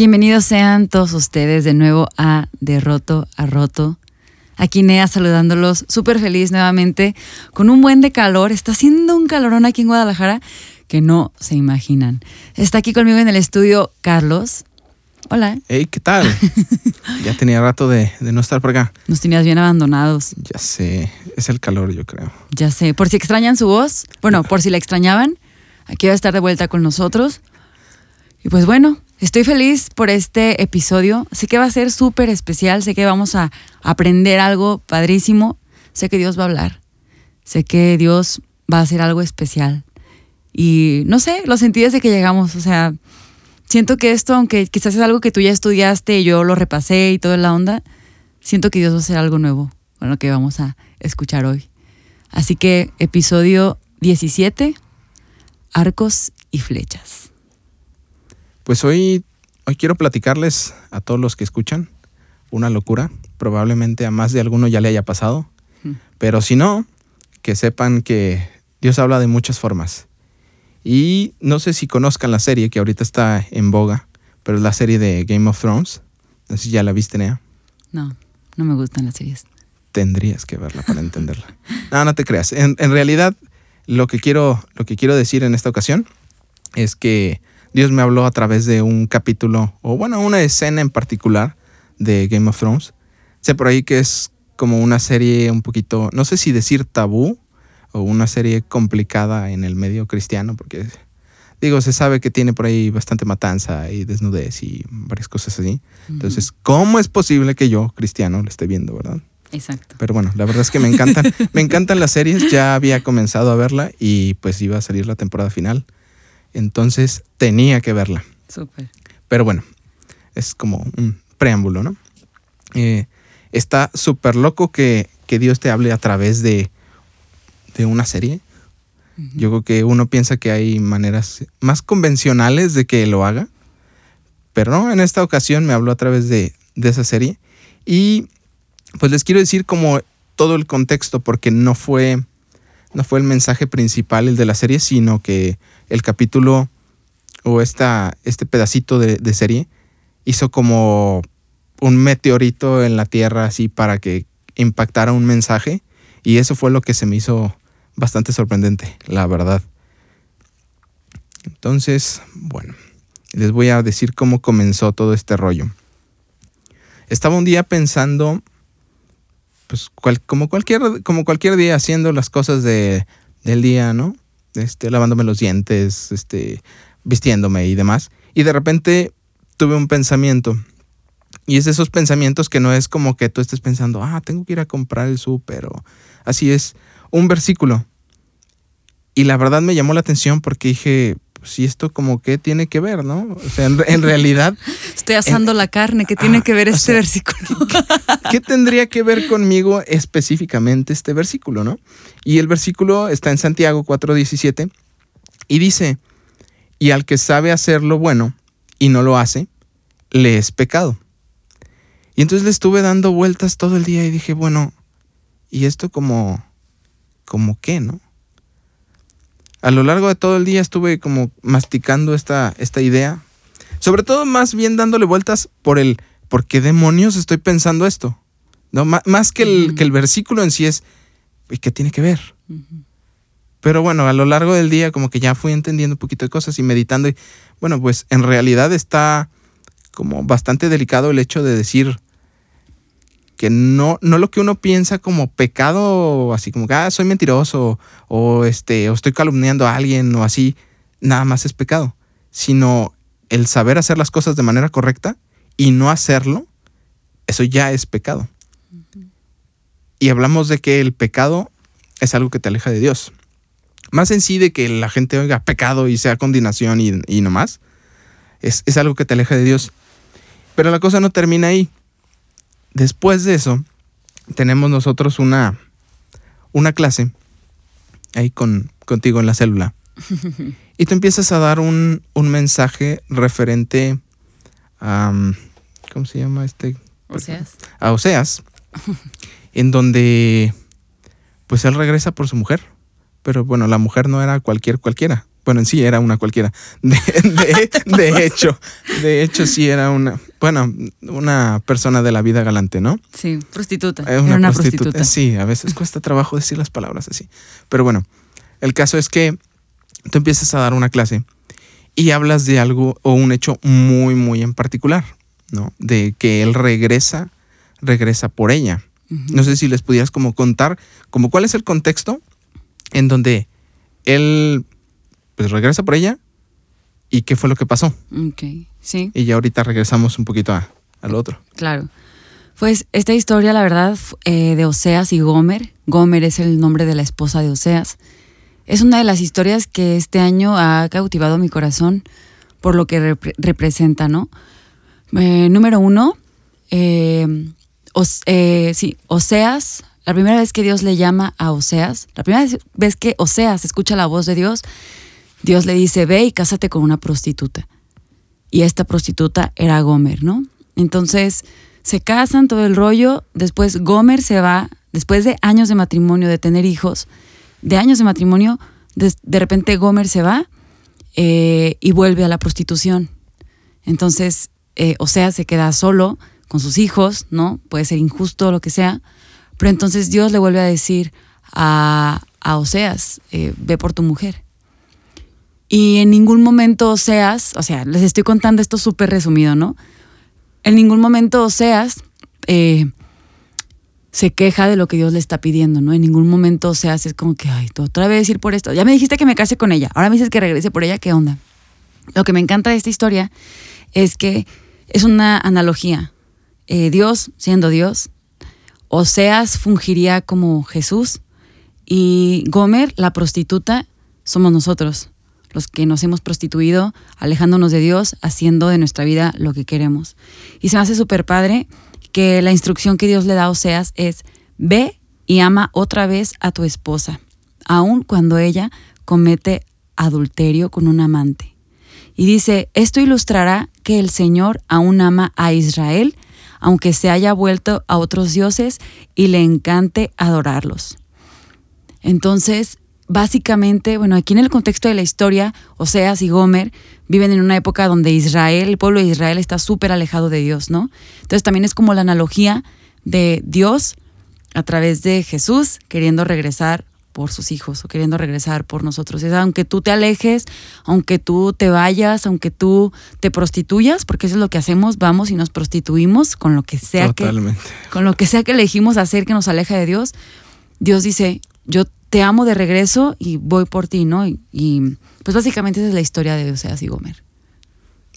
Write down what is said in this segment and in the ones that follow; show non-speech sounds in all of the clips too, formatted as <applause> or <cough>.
Bienvenidos sean todos ustedes de nuevo a De Roto a Roto. Aquí Nea saludándolos, súper feliz nuevamente, con un buen de calor. Está haciendo un calorón aquí en Guadalajara que no se imaginan. Está aquí conmigo en el estudio Carlos. Hola. Hey, ¿qué tal? <laughs> ya tenía rato de, de, no estar por acá. Nos tenías bien abandonados. Ya sé, es el calor, yo creo. Ya sé, por si extrañan su voz, bueno, por si la extrañaban, aquí va a estar de vuelta con nosotros. Y pues bueno, estoy feliz por este episodio. Sé que va a ser súper especial, sé que vamos a aprender algo padrísimo, sé que Dios va a hablar, sé que Dios va a hacer algo especial. Y no sé, lo sentí desde que llegamos, o sea, siento que esto, aunque quizás es algo que tú ya estudiaste y yo lo repasé y toda la onda, siento que Dios va a hacer algo nuevo con lo que vamos a escuchar hoy. Así que episodio 17, arcos y flechas. Pues hoy, hoy quiero platicarles a todos los que escuchan una locura. Probablemente a más de alguno ya le haya pasado. Pero si no, que sepan que Dios habla de muchas formas. Y no sé si conozcan la serie que ahorita está en boga, pero es la serie de Game of Thrones. No sé si ya la viste, Nea. No, no me gustan las series. Tendrías que verla para entenderla. no, no te creas. En, en, realidad, lo que, quiero, lo que quiero decir en esta ocasión es que Dios me habló a través de un capítulo, o bueno, una escena en particular de Game of Thrones. Sé por ahí que es como una serie un poquito, no sé si decir tabú, o una serie complicada en el medio cristiano, porque digo, se sabe que tiene por ahí bastante matanza y desnudez y varias cosas así. Entonces, ¿cómo es posible que yo, cristiano, lo esté viendo, verdad? Exacto. Pero bueno, la verdad es que me encantan, me encantan las series, ya había comenzado a verla y pues iba a salir la temporada final. Entonces, tenía que verla. Súper. Pero bueno, es como un preámbulo, ¿no? Eh, está súper loco que, que Dios te hable a través de de una serie. Yo creo que uno piensa que hay maneras más convencionales de que lo haga, pero no, en esta ocasión me habló a través de, de esa serie. Y pues les quiero decir como todo el contexto, porque no fue, no fue el mensaje principal el de la serie, sino que el capítulo o esta, este pedacito de, de serie hizo como un meteorito en la Tierra así para que impactara un mensaje. Y eso fue lo que se me hizo bastante sorprendente, la verdad. Entonces, bueno, les voy a decir cómo comenzó todo este rollo. Estaba un día pensando, pues como, cualquier, como cualquier día, haciendo las cosas de, del día, ¿no? Este, lavándome los dientes, este, vistiéndome y demás. Y de repente tuve un pensamiento. Y es de esos pensamientos que no es como que tú estés pensando, ah, tengo que ir a comprar el súper así es. Un versículo y la verdad me llamó la atención porque dije, si esto como que tiene que ver, ¿no? O sea, en, realidad... <laughs> Estoy asando la carne, ¿qué tiene que ver este versículo? ¿qué, tendría que ver conmigo específicamente este versículo, no? Y el versículo está en Santiago 4:17 y dice, y al que sabe hacer lo bueno y no lo hace, le es pecado. Y entonces le estuve dando vueltas todo el día y dije, bueno, ¿y esto como, como qué, no? A lo largo de todo el día estuve como masticando esta, esta idea. Sobre todo más bien dándole vueltas por el, ¿por qué demonios estoy pensando esto? ¿No? más que el, que el versículo en sí es, ¿y qué tiene que ver? Pero bueno, a lo largo del día como que ya fui entendiendo un poquito de cosas y meditando. Y bueno, pues en realidad está como bastante delicado el hecho de decir, que no, no lo que uno piensa como pecado, así como que ah, soy mentiroso o, este, o estoy calumniando a alguien o así, nada más es pecado, sino el saber hacer las cosas de manera correcta y no hacerlo, eso ya es pecado. Y hablamos de que el pecado es algo que te aleja de Dios. Más en sí de que la gente oiga pecado y sea condenación y, y no más, es, es algo que te aleja de Dios. Pero la cosa no termina ahí Después de eso, tenemos nosotros una, una clase ahí con, contigo en la célula. <laughs> y tú empiezas a dar un, mensaje referente a... ¿Cómo se llama este? Oseas. A Oseas. en donde pues él regresa por su mujer. Pero bueno, la mujer no era cualquier cualquiera. Bueno, en sí era una cualquiera. <laughs> De, de- de <laughs> hecho, de hecho sí era una, bueno, una persona de la vida galante, ¿no? Sí, prostituta. Eh, Era una prostituta. Sí, a veces cuesta trabajo decir las palabras así. Pero bueno, el caso es que tú empiezas a dar una clase y hablas de algo o un hecho muy, muy en particular, ¿no? De que él regresa, regresa por ella. No sé si les pudieras como contar, como cuál es el contexto en donde él pues regresa por ella y qué fue lo que pasó. Ok, sí. Y ya ahorita regresamos un poquito a, al otro. Claro. Pues esta historia, la verdad, eh, de Oseas y Gomer, Gomer es el nombre de la esposa de Oseas, es una de las historias que este año ha cautivado mi corazón por lo que repre- representa, ¿no? Eh, número uno, eh, Os- eh, sí, Oseas, la primera vez que Dios le llama a Oseas, la primera vez que Oseas escucha la voz de Dios, Dios le dice, ve y cásate con una prostituta. Y esta prostituta era Gomer, ¿no? Entonces se casan, todo el rollo. Después Gomer se va, después de años de matrimonio, de tener hijos, de años de matrimonio, de, repente Gomer se va eh, y vuelve a la prostitución. Entonces, eh, se queda solo con sus hijos, ¿no? Puede ser injusto, lo que sea. Pero entonces Dios le vuelve a decir a, a Oseas, eh, ve por tu mujer. Y en ningún momento Oseas, o sea, les estoy contando esto súper resumido, ¿no? En ningún momento Oseas eh, se queja de lo que Dios le está pidiendo, ¿no? En ningún momento Oseas es como que, ay, tú otra vez ir por esto. Ya me dijiste que me case con ella, ahora me dices que regrese por ella, ¿qué onda? Lo que me encanta de esta historia es que es una analogía. Eh, Dios, siendo Dios, Oseas fungiría como Jesús y Gomer, la prostituta, somos nosotros, los que nos hemos prostituido, alejándonos de Dios, haciendo de nuestra vida lo que queremos. Y se me hace súper padre que la instrucción que Dios le da a Oseas es, ve y ama otra vez a tu esposa, aun cuando ella comete adulterio con un amante. Y dice, esto ilustrará que el Señor aún ama a Israel, aunque se haya vuelto a otros dioses y le encante adorarlos. Entonces, básicamente, bueno, aquí en el contexto de la historia, Oseas y Gomer viven en una época donde Israel, el pueblo de Israel está súper alejado de Dios, ¿no? Entonces también es como la analogía de Dios a través de Jesús queriendo regresar por sus hijos o queriendo regresar por nosotros. Es aunque tú te alejes, aunque tú te vayas, aunque tú te prostituyas, porque eso es lo que hacemos, vamos y nos prostituimos con lo que sea que Totalmente. con lo que sea que elegimos hacer que nos aleja de Dios, Dios dice, yo te amo de regreso y voy por ti, ¿no? Y, pues básicamente esa es la historia de Oseas y Gomer.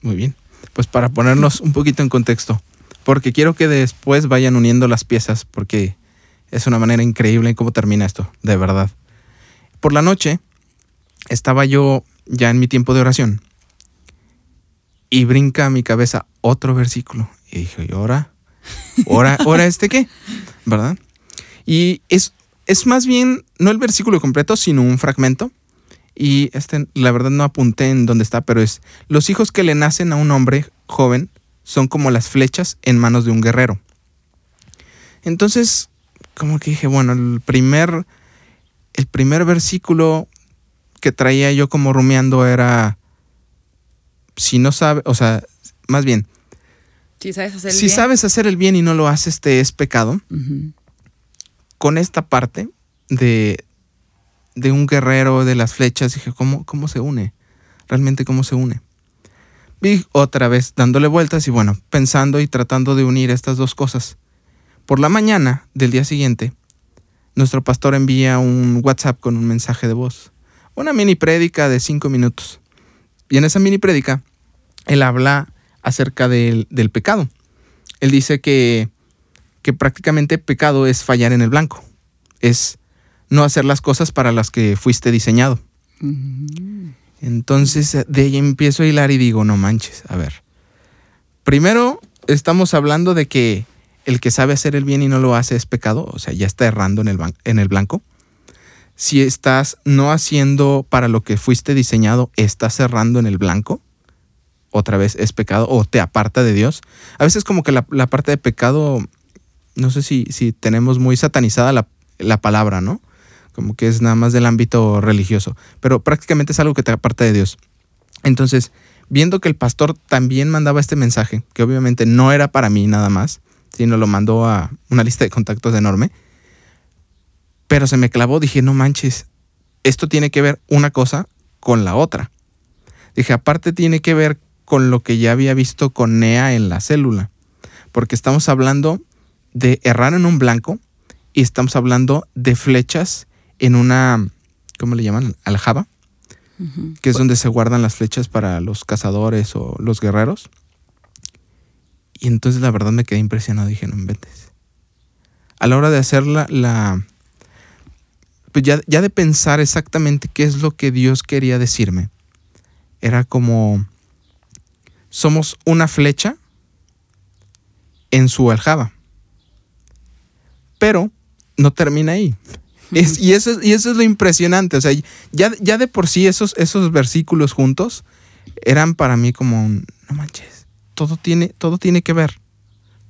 Muy bien. Pues para ponernos un poquito en contexto, porque quiero que después vayan uniendo las piezas, porque es una manera increíble en cómo termina esto, de verdad. Por la noche estaba yo ya en mi tiempo de oración y brinca a mi cabeza otro versículo. Y dije, ¿y ahora? ¿Ahora, ¿ahora este qué? ¿Verdad? Y es, es más bien, no el versículo completo, sino un fragmento. Y este, la verdad no apunté en dónde está, pero es, los hijos que le nacen a un hombre joven son como las flechas en manos de un guerrero. Entonces, como que dije, bueno, el primer, el primer versículo que traía yo como rumiando era, si no sabe, o sea, más bien, Si sabes hacer si sabes hacer el bien y no lo haces, te es pecado. Con esta parte de, de un guerrero de las flechas, dije, ¿cómo, ¿cómo se une? Realmente, ¿cómo se une? Vi otra vez dándole vueltas y bueno, pensando y tratando de unir estas dos cosas. Por la mañana del día siguiente, nuestro pastor envía un WhatsApp con un mensaje de voz. Una mini prédica de cinco minutos. Y en esa mini prédica, él habla acerca del, del pecado. Él dice que, que prácticamente pecado es fallar en el blanco. Es no hacer las cosas para las que fuiste diseñado. Entonces de ahí empiezo a hilar y digo, no manches, a ver. Primero estamos hablando de que el que sabe hacer el bien y no lo hace es pecado, o sea, ya está errando en el, en el blanco. Si estás no haciendo para lo que fuiste diseñado, estás errando en el blanco. Otra vez es pecado o te aparta de Dios. A veces como que la, la parte de pecado, no sé si, si tenemos muy satanizada la, la palabra, ¿no? como que es nada más del ámbito religioso, pero prácticamente es algo que te aparta de Dios. Entonces, viendo que el pastor también mandaba este mensaje, que obviamente no era para mí nada más, sino lo mandó a una lista de contactos enorme, pero se me clavó, dije, no manches, esto tiene que ver una cosa con la otra. Dije, aparte tiene que ver con lo que ya había visto con Nea en la célula, porque estamos hablando de errar en un blanco y estamos hablando de flechas en una, ¿cómo le llaman? Aljaba, que es donde se guardan las flechas para los cazadores o los guerreros. Y entonces la verdad me quedé impresionado, dije, no inventes. A la hora de hacer la, pues ya, ya de pensar exactamente qué es lo que Dios quería decirme, era como, somos una flecha en su aljaba. Pero no termina ahí. y, eso, y eso es lo impresionante. O sea, ya, ya de por sí esos, esos versículos juntos eran para mí como un, no manches, todo tiene, todo tiene que ver.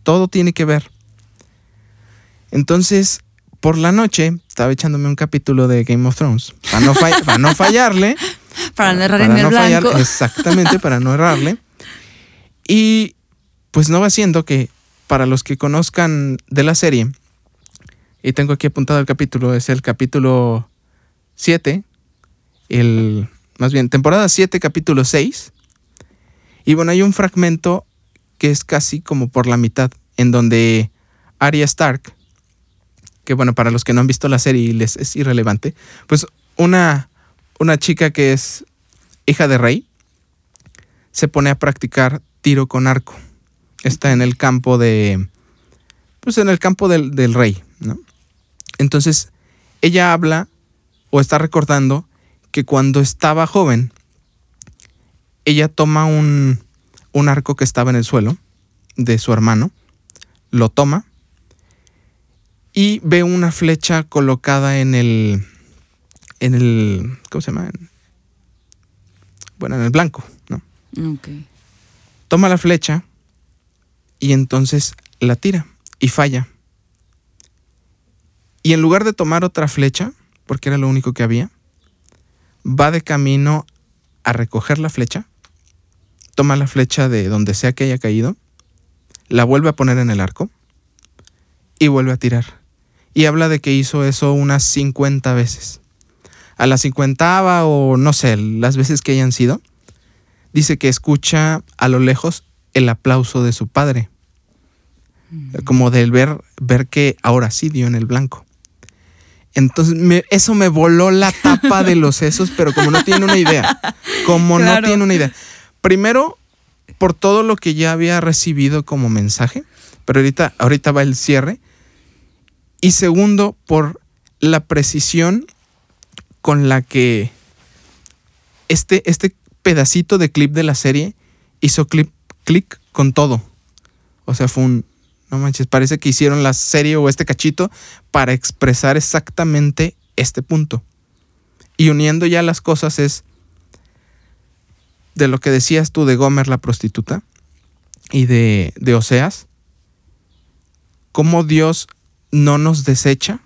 Todo tiene que ver. Entonces, por la noche, estaba echándome un capítulo de Game of Thrones. Para no, para no fallarle. <laughs> para no errar en el blanco. exactamente, para no errarle. <laughs> Y pues no va siendo que para los que conozcan de la serie, y tengo aquí apuntado el capítulo, es el capítulo 7, el, más bien, temporada 7, capítulo 6. Y bueno, hay un fragmento que es casi como por la mitad, en donde Arya Stark, que bueno, para los que no han visto la serie les es irrelevante, pues una, una chica que es hija de rey, se pone a practicar tiro con arco. Está en el campo de, pues en el campo del, del rey. Entonces, ella habla o está recordando que cuando estaba joven, ella toma un, un arco que estaba en el suelo de su hermano, lo toma y ve una flecha colocada en el, en el, ¿cómo se llama? Bueno, en el blanco, ¿no? Toma la flecha y entonces la tira y falla. Y en lugar de tomar otra flecha, porque era lo único que había, va de camino a recoger la flecha, toma la flecha de donde sea que haya caído, la vuelve a poner en el arco y vuelve a tirar. Y habla de que hizo eso unas 50 veces. A la cincuentava o no sé, las veces que hayan sido, dice que escucha a lo lejos el aplauso de su padre. Mm. Como del ver, ver que ahora sí dio en el blanco. Entonces, eso me voló la tapa de los sesos, pero como no tiene una idea. Como no tiene una idea. Primero, por todo lo que ya había recibido como mensaje, pero ahorita, ahorita va el cierre. Y segundo, por la precisión con la que este, este pedacito de clip de la serie hizo clip, clic con todo. O sea, fue un, no manches, parece que hicieron la serie o este cachito para expresar exactamente este punto. Y uniendo ya las cosas es de lo que decías tú de Gomer la prostituta y de, de Oseas, cómo Dios no nos desecha,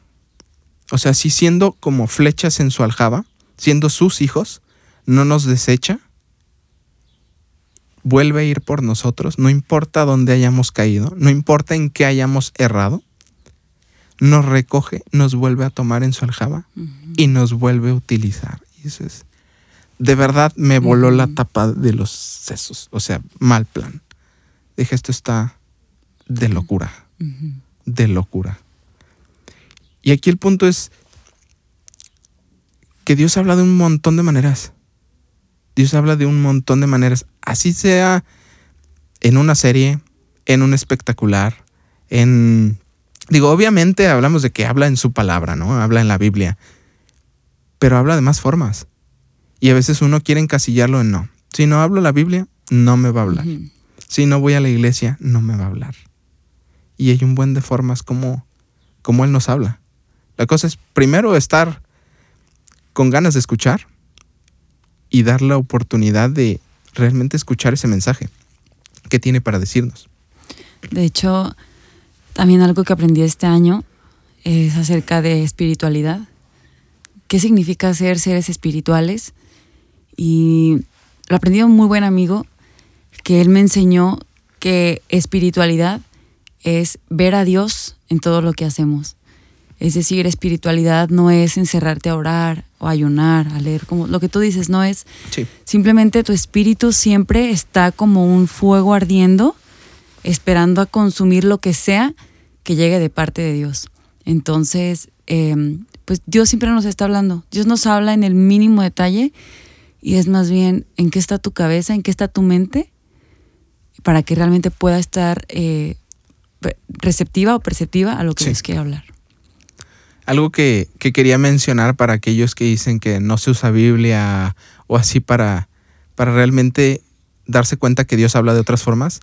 o sea, si siendo como flechas en su aljaba, siendo sus hijos, no nos desecha, vuelve a ir por nosotros, no importa dónde hayamos caído, no importa en qué hayamos errado, nos recoge, nos vuelve a tomar en su aljaba y nos vuelve a utilizar. Y eso es, de verdad me voló la tapa de los sesos, o sea, mal plan. Dije, esto está de locura, de locura. Y aquí el punto es que Dios habla de un montón de maneras. Dios habla de un montón de maneras. Así sea en una serie, en un espectacular, en... Digo, obviamente hablamos de que habla en su palabra, ¿no? Habla en la Biblia. Pero habla de más formas. Y a veces uno quiere encasillarlo en no. Si no hablo la Biblia, no me va a hablar. Si no voy a la iglesia, no me va a hablar. Y hay un buen de formas como, como Él nos habla. La cosa es primero estar con ganas de escuchar y dar la oportunidad de realmente escuchar ese mensaje que tiene para decirnos. De hecho, también algo que aprendí este año es acerca de espiritualidad. qué significa ser seres espirituales. Y lo aprendí de un muy buen amigo que él me enseñó que espiritualidad es ver a Dios en todo lo que hacemos. Es decir, espiritualidad no es encerrarte a orar o a ayunar, a leer, como lo que tú dices, no es Sí. simplemente tu espíritu siempre está como un fuego ardiendo, esperando a consumir lo que sea que llegue de parte de Dios. Entonces, eh, pues Dios siempre nos está hablando. Dios nos habla en el mínimo detalle y es más bien en qué está tu cabeza, en qué está tu mente, para que realmente pueda estar eh, re- receptiva o perceptiva a lo que Sí. Dios quiere hablar. Algo que, que quería mencionar para aquellos que dicen que no se usa Biblia o así para, para realmente darse cuenta que Dios habla de otras formas.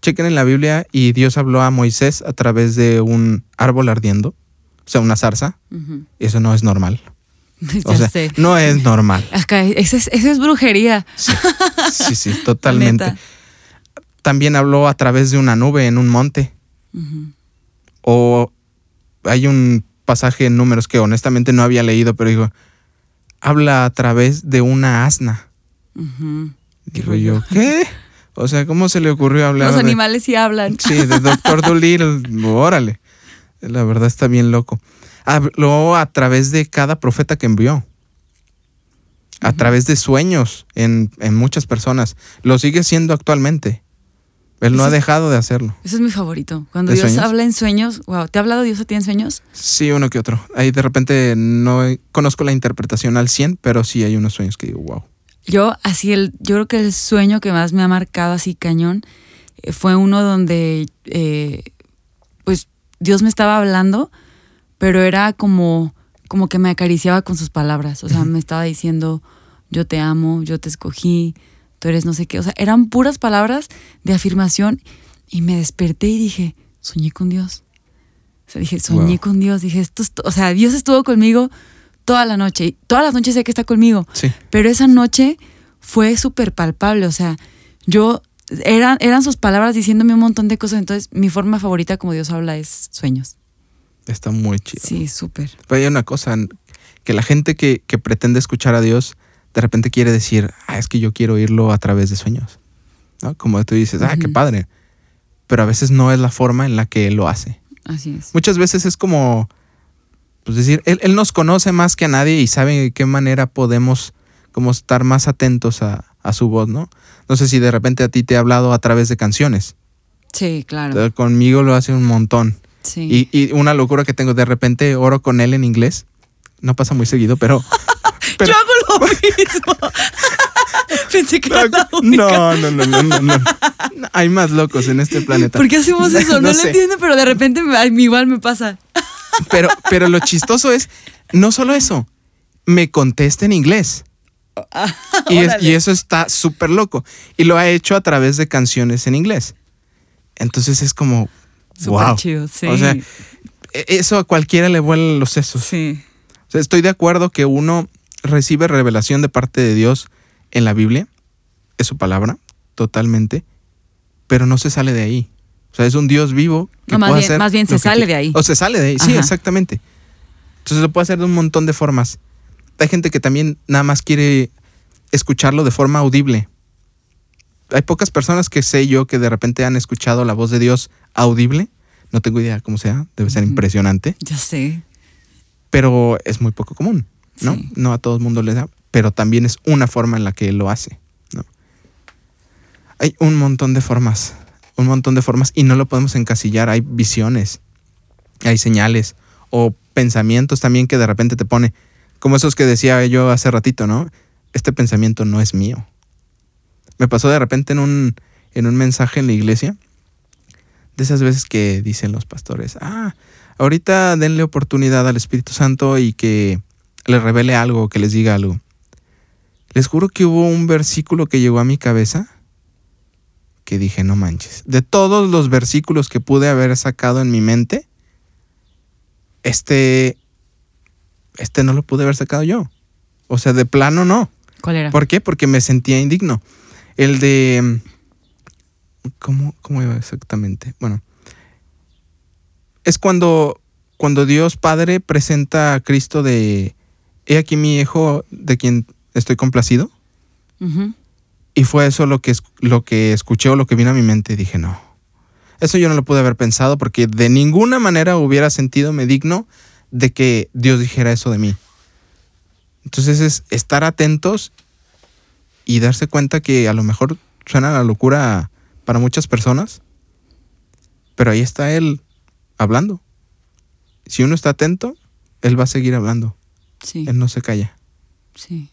Chequen en la Biblia y Dios habló a Moisés a través de un árbol ardiendo, o sea, una zarza. Ujú. Eso no es normal. <laughs> O sea, sé. no es normal. Acá, esa es, esa es brujería. Sí, sí, sí, <laughs> totalmente. neta. También habló a través de una nube en un monte. O hay un pasaje en números que honestamente no había leído, pero digo, habla a través de una asna. Digo yo, ¿qué? O sea, ¿cómo se le ocurrió hablar Los de- animales sí hablan. Sí, de Doctor <laughs> Dolittle, órale. La verdad está bien loco. Habló a través de cada profeta que envió. A través de sueños en, en muchas personas. Lo sigue siendo actualmente. Él no ha dejado de hacerlo. Eso es mi favorito. Cuando ¿De Dios sueños? habla en sueños, wow, ¿te ha hablado Dios a ti en sueños? Sí, uno que otro. Ahí de repente no conozco la interpretación al 100, pero sí hay unos sueños que digo, wow. Yo, así, el, yo creo que el sueño que más me ha marcado así cañón eh, fue uno donde, eh, pues, Dios me estaba hablando, pero era como, como que me acariciaba con sus palabras. O sea, me estaba diciendo, yo te amo, yo te escogí, tú eres no sé qué. O sea, eran puras palabras de afirmación y me desperté y dije, soñé con Dios. O sea, dije, soñé Wow. con Dios. Dije, esto es to- o sea, Dios estuvo conmigo toda la noche. Y todas las noches sé que está conmigo. Sí. Pero esa noche fue súper palpable, o sea, yo, eran, eran sus palabras diciéndome un montón de cosas, entonces mi forma favorita como Dios habla es sueños. Está muy chido. Sí, súper. Pero hay una cosa, que la gente que, que pretende escuchar a Dios, de repente quiere decir, ah, es que yo quiero oírlo a través de sueños. ¿No? Como tú dices, ah, qué padre. Pero a veces no es la forma en la que él lo hace. Así es. Muchas veces es como, pues decir, él, él nos conoce más que a nadie y sabe de qué manera podemos como estar más atentos a, a su voz, ¿no? No sé si de repente a ti te ha hablado a través de canciones. Sí, claro. Eh, Conmigo lo hace un montón. Sí. Y, y una locura que tengo, de repente oro con él en inglés. No pasa muy seguido, pero... <laughs> pero Yo hago lo mismo. <laughs> Pensé que era la única. no, no, no, no, no, no. Hay más locos en este planeta. ¿Por qué hacemos <laughs> eso? No, No lo sé. entiendo, pero de repente a mí igual me pasa. Pero, <laughs> pero lo chistoso es, no solo eso, me contesta en inglés. Y, es- y eso está súper loco. Y lo ha hecho a través de canciones en inglés. Entonces es como, Súper wow. chido, sí. O sea, e- eso a cualquiera le vuelan los sesos. sí. O sea, estoy de acuerdo que uno recibe revelación de parte de Dios en la Biblia, es su palabra, totalmente, pero no se sale de ahí. O sea, es un Dios vivo. Que No, más puede bien- hacer más bien se sale quiere. de ahí. O se sale de ahí, sí, exactamente. Entonces lo puede hacer de un montón de formas. Hay gente que también nada más quiere escucharlo de forma audible. Hay pocas personas que sé yo que de repente han escuchado la voz de Dios audible. No tengo idea cómo sea, debe ser impresionante Ya sé. pero es muy poco común, ¿no? Sí. No a todo el mundo le da, pero también es una forma en la que él lo hace, ¿no? Hay un montón de formas, un montón de formas y no lo podemos encasillar, hay visiones, hay señales o pensamientos también que de repente te pone, como esos que decía yo hace ratito, ¿no? Este pensamiento no es mío. Me pasó de repente en un, en un mensaje en la iglesia, de esas veces que dicen los pastores, ah, ahorita denle oportunidad al Espíritu Santo y que les revele algo, que les diga algo. Les juro que hubo un versículo que llegó a mi cabeza que dije, no manches. De todos los versículos que pude haber sacado en mi mente, este, este no lo pude haber sacado yo. O sea, de plano no. ¿Cuál era? ¿Por qué? Porque me sentía indigno. El de... ¿Cómo, cómo iba exactamente? Bueno. Es cuando, cuando Dios Padre presenta a Cristo de he aquí mi hijo de quien estoy complacido. Y fue eso lo que, lo que escuché o lo que vino a mi mente. Dije, no. Eso yo no lo pude haber pensado porque de ninguna manera hubiera sentido me digno de que Dios dijera eso de mí. Entonces es estar atentos y darse cuenta que a lo mejor suena la locura para muchas personas, pero ahí está Él hablando. Si uno está atento, Él va a seguir hablando. Sí, Él no se calla. sí.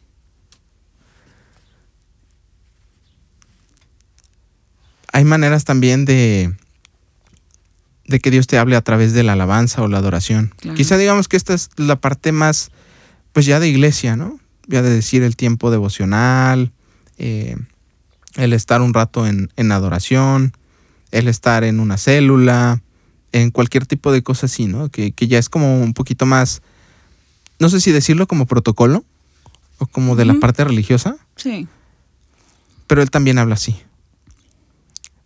hay maneras también de, de que Dios te hable a través de la alabanza o la adoración. Claro. Quizá digamos que esta es la parte más, pues ya de iglesia, ¿no? Ya de decir el tiempo devocional, eh, el estar un rato en, en adoración, el estar en una célula, en cualquier tipo de cosa así, ¿no? Que, que ya es como un poquito más, no sé si decirlo como protocolo o como de la parte religiosa Sí. pero él también habla así.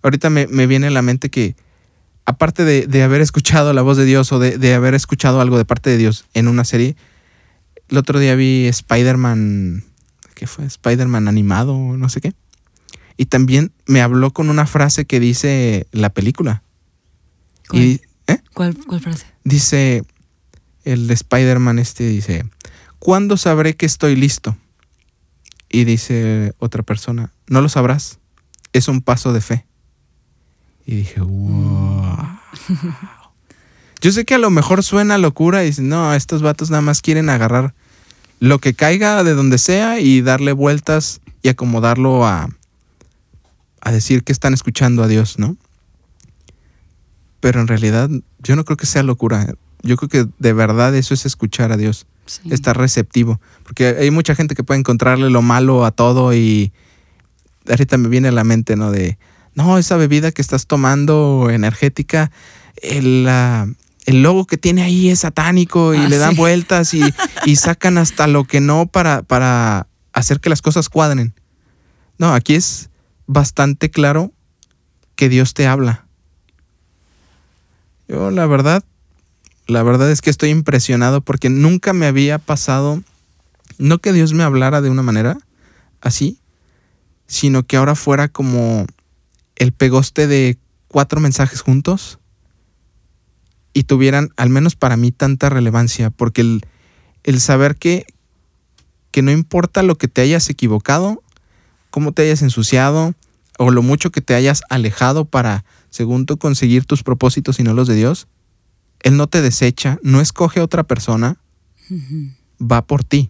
Ahorita me, me viene a la mente que, aparte de, de haber escuchado la voz de Dios o de, de haber escuchado algo de parte de Dios en una serie, el otro día vi Spider-Man, ¿qué fue? Spider-Man animado, no sé qué. Y también me habló con una frase que dice la película. ¿Cuál, Y ¿eh? ¿Cuál, cuál frase? dice el Spider-Man este, dice, ¿cuándo sabré que estoy listo? Y dice otra persona, no lo sabrás, es un paso de fe. Y dije, wow. Yo sé que a lo mejor suena locura y dicen, no, estos vatos nada más quieren agarrar lo que caiga de donde sea y darle vueltas y acomodarlo a, a decir que están escuchando a Dios, ¿no? Pero en realidad yo no creo que sea locura. Yo creo que de verdad eso es escuchar a Dios, Sí. estar receptivo. Porque hay mucha gente que puede encontrarle lo malo a todo y ahorita me viene a la mente, ¿no? De, no, esa bebida que estás tomando energética, el, el logo que tiene ahí es satánico y Ah, le dan sí. vueltas y, <laughs> y sacan hasta lo que no para, para hacer que las cosas cuadren. No, aquí es bastante claro que Dios te habla. Yo la verdad, la verdad es que estoy impresionado porque nunca me había pasado, no que Dios me hablara de una manera así, sino que ahora fuera como el pegoste de cuatro mensajes juntos y tuvieran, al menos para mí, tanta relevancia, porque el, el saber que, que no importa lo que te hayas equivocado, cómo te hayas ensuciado o lo mucho que te hayas alejado para, según tú, conseguir tus propósitos y no los de Dios, Él no te desecha, no escoge a otra persona, va por ti.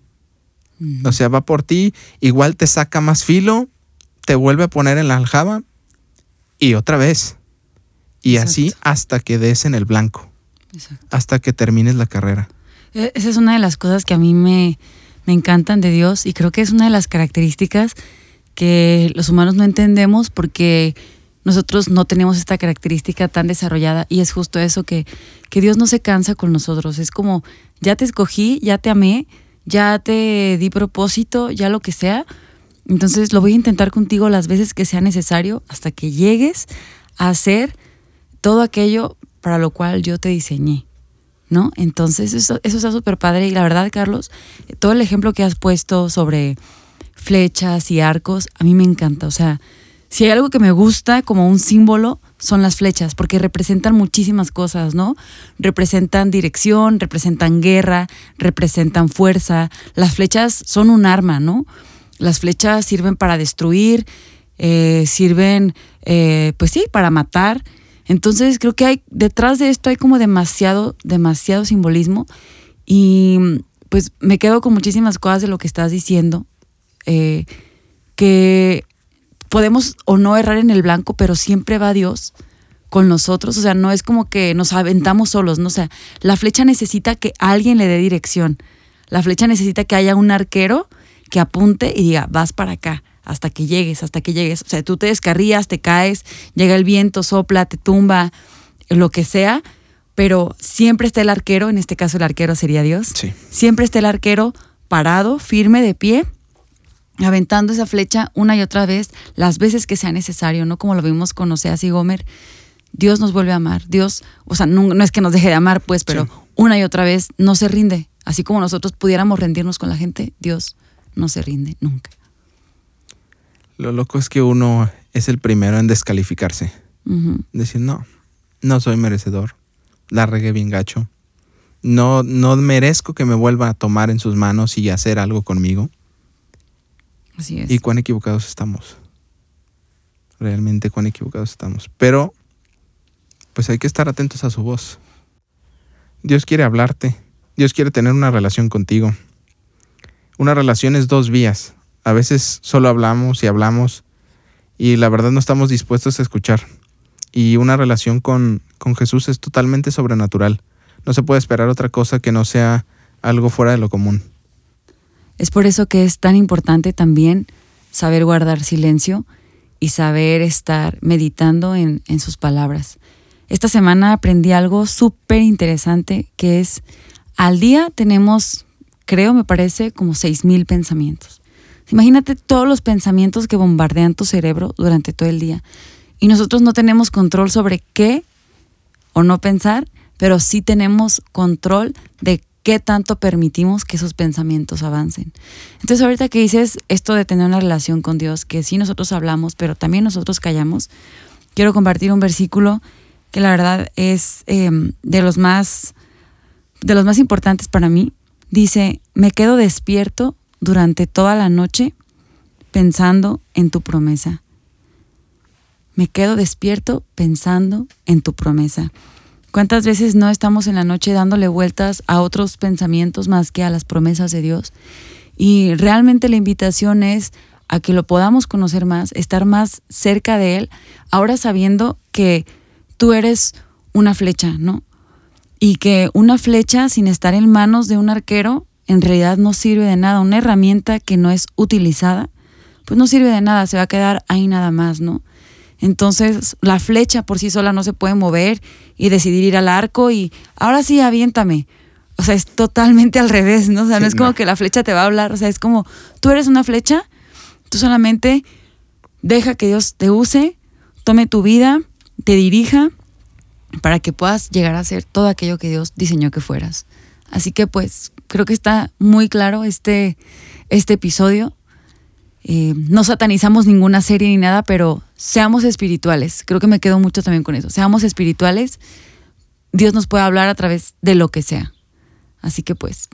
O sea, va por ti, igual te saca más filo, te vuelve a poner en la aljaba y otra vez. Y así hasta que des en el blanco, Exacto. hasta que termines la carrera. E- Esa es una de las cosas que a mí me, me encantan de Dios y creo que es una de las características que los humanos no entendemos porque nosotros no tenemos esta característica tan desarrollada y es justo eso que, que Dios no se cansa con nosotros. Es como, ya te escogí, ya te amé, ya te di propósito, ya lo que sea. Entonces lo voy a intentar contigo las veces que sea necesario hasta que llegues a hacer todo aquello para lo cual yo te diseñé. ¿no? Entonces eso, eso está súper padre y la verdad, Carlos, todo el ejemplo que has puesto sobre flechas y arcos, a mí me encanta. O sea, si hay algo que me gusta como un símbolo, son las flechas, porque representan muchísimas cosas, ¿no? Representan dirección, representan guerra, representan fuerza. Las flechas son un arma, ¿no? Las flechas sirven para destruir, eh, sirven, eh, pues sí, para matar. Entonces creo que hay, detrás de esto hay como demasiado, demasiado simbolismo y pues me quedo con muchísimas cosas de lo que estás diciendo, eh, que podemos o no errar en el blanco, pero siempre va Dios con nosotros, o sea, no es como que nos aventamos solos, ¿no? O sea, la flecha necesita que alguien le dé dirección, la flecha necesita que haya un arquero que apunte y diga, vas para acá, hasta que llegues, hasta que llegues. O sea, tú te descarrías, te caes, llega el viento, sopla, te tumba, lo que sea, pero siempre está el arquero, en este caso el arquero sería Dios. Sí. Siempre está el arquero parado, firme, de pie, aventando esa flecha una y otra vez, las veces que sea necesario, ¿no? Como lo vimos con Oseas y Gomer. Dios nos vuelve a amar. Dios, o sea, no, no es que nos deje de amar, pues, pero Sí. una y otra vez no se rinde Así como nosotros pudiéramos rendirnos con la gente, Dios no se rinde nunca. Lo loco es que uno es el primero en descalificarse. Decir, no, no soy merecedor. La regué bien gacho. No, no merezco que me vuelva a tomar en sus manos y hacer algo conmigo. Así es. Y cuán equivocados estamos. Realmente cuán equivocados estamos. Pero, pues hay que estar atentos a su voz. Dios quiere hablarte. Dios quiere tener una relación contigo. Una relación es dos vías. A veces solo hablamos y hablamos y la verdad no estamos dispuestos a escuchar. Y una relación con, con Jesús es totalmente sobrenatural. No se puede esperar otra cosa que no sea algo fuera de lo común. Es por eso que es tan importante también saber guardar silencio y saber estar meditando en, en sus palabras. Esta semana aprendí algo súper interesante que es al día tenemos, creo, me parece, como mil pensamientos. Imagínate todos los pensamientos que bombardean tu cerebro durante todo el día. Y nosotros no tenemos control sobre qué o no pensar, pero sí tenemos control de qué tanto permitimos que esos pensamientos avancen. Entonces ahorita que dices esto de tener una relación con Dios, que sí nosotros hablamos, pero también nosotros callamos, quiero compartir un versículo que la verdad es em, de los más de los más importantes para mí. Dice, me quedo despierto durante toda la noche pensando en tu promesa. Me quedo despierto pensando en tu promesa. ¿Cuántas veces no estamos en la noche dándole vueltas a otros pensamientos más que a las promesas de Dios? Y realmente la invitación es a que lo podamos conocer más, estar más cerca de Él, ahora sabiendo que tú eres una flecha, ¿no? Y que una flecha sin estar en manos de un arquero en realidad no sirve de nada. Una herramienta que no es utilizada, pues no sirve de nada, se va a quedar ahí nada más, ¿no? Entonces la flecha por sí sola no se puede mover y decidir ir al arco y ahora sí, aviéntame. O sea, es totalmente al revés, ¿no? O sea, no es como que la flecha te va a hablar, o sea, es como tú eres una flecha, tú solamente deja que Dios te use, tome tu vida, te dirija para que puedas llegar a ser todo aquello que Dios diseñó que fueras. Así que pues creo que está muy claro este, este episodio. Eh, no satanizamos ninguna serie ni nada, pero seamos espirituales. Creo que me quedo mucho también con eso. Seamos espirituales. Dios nos puede hablar a través de lo que sea. Así que pues,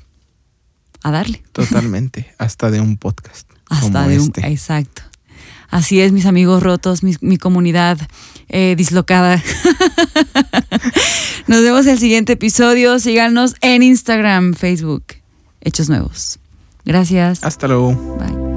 a darle. Totalmente, <laughs> hasta de un podcast. Hasta de un, este. exacto. Así es, mis amigos rotos, mi, comunidad eh, dislocada. <laughs> Nos vemos en el siguiente episodio. Síganos en Instagram, Facebook. Hechos Nuevos. Gracias. Hasta luego. Bye.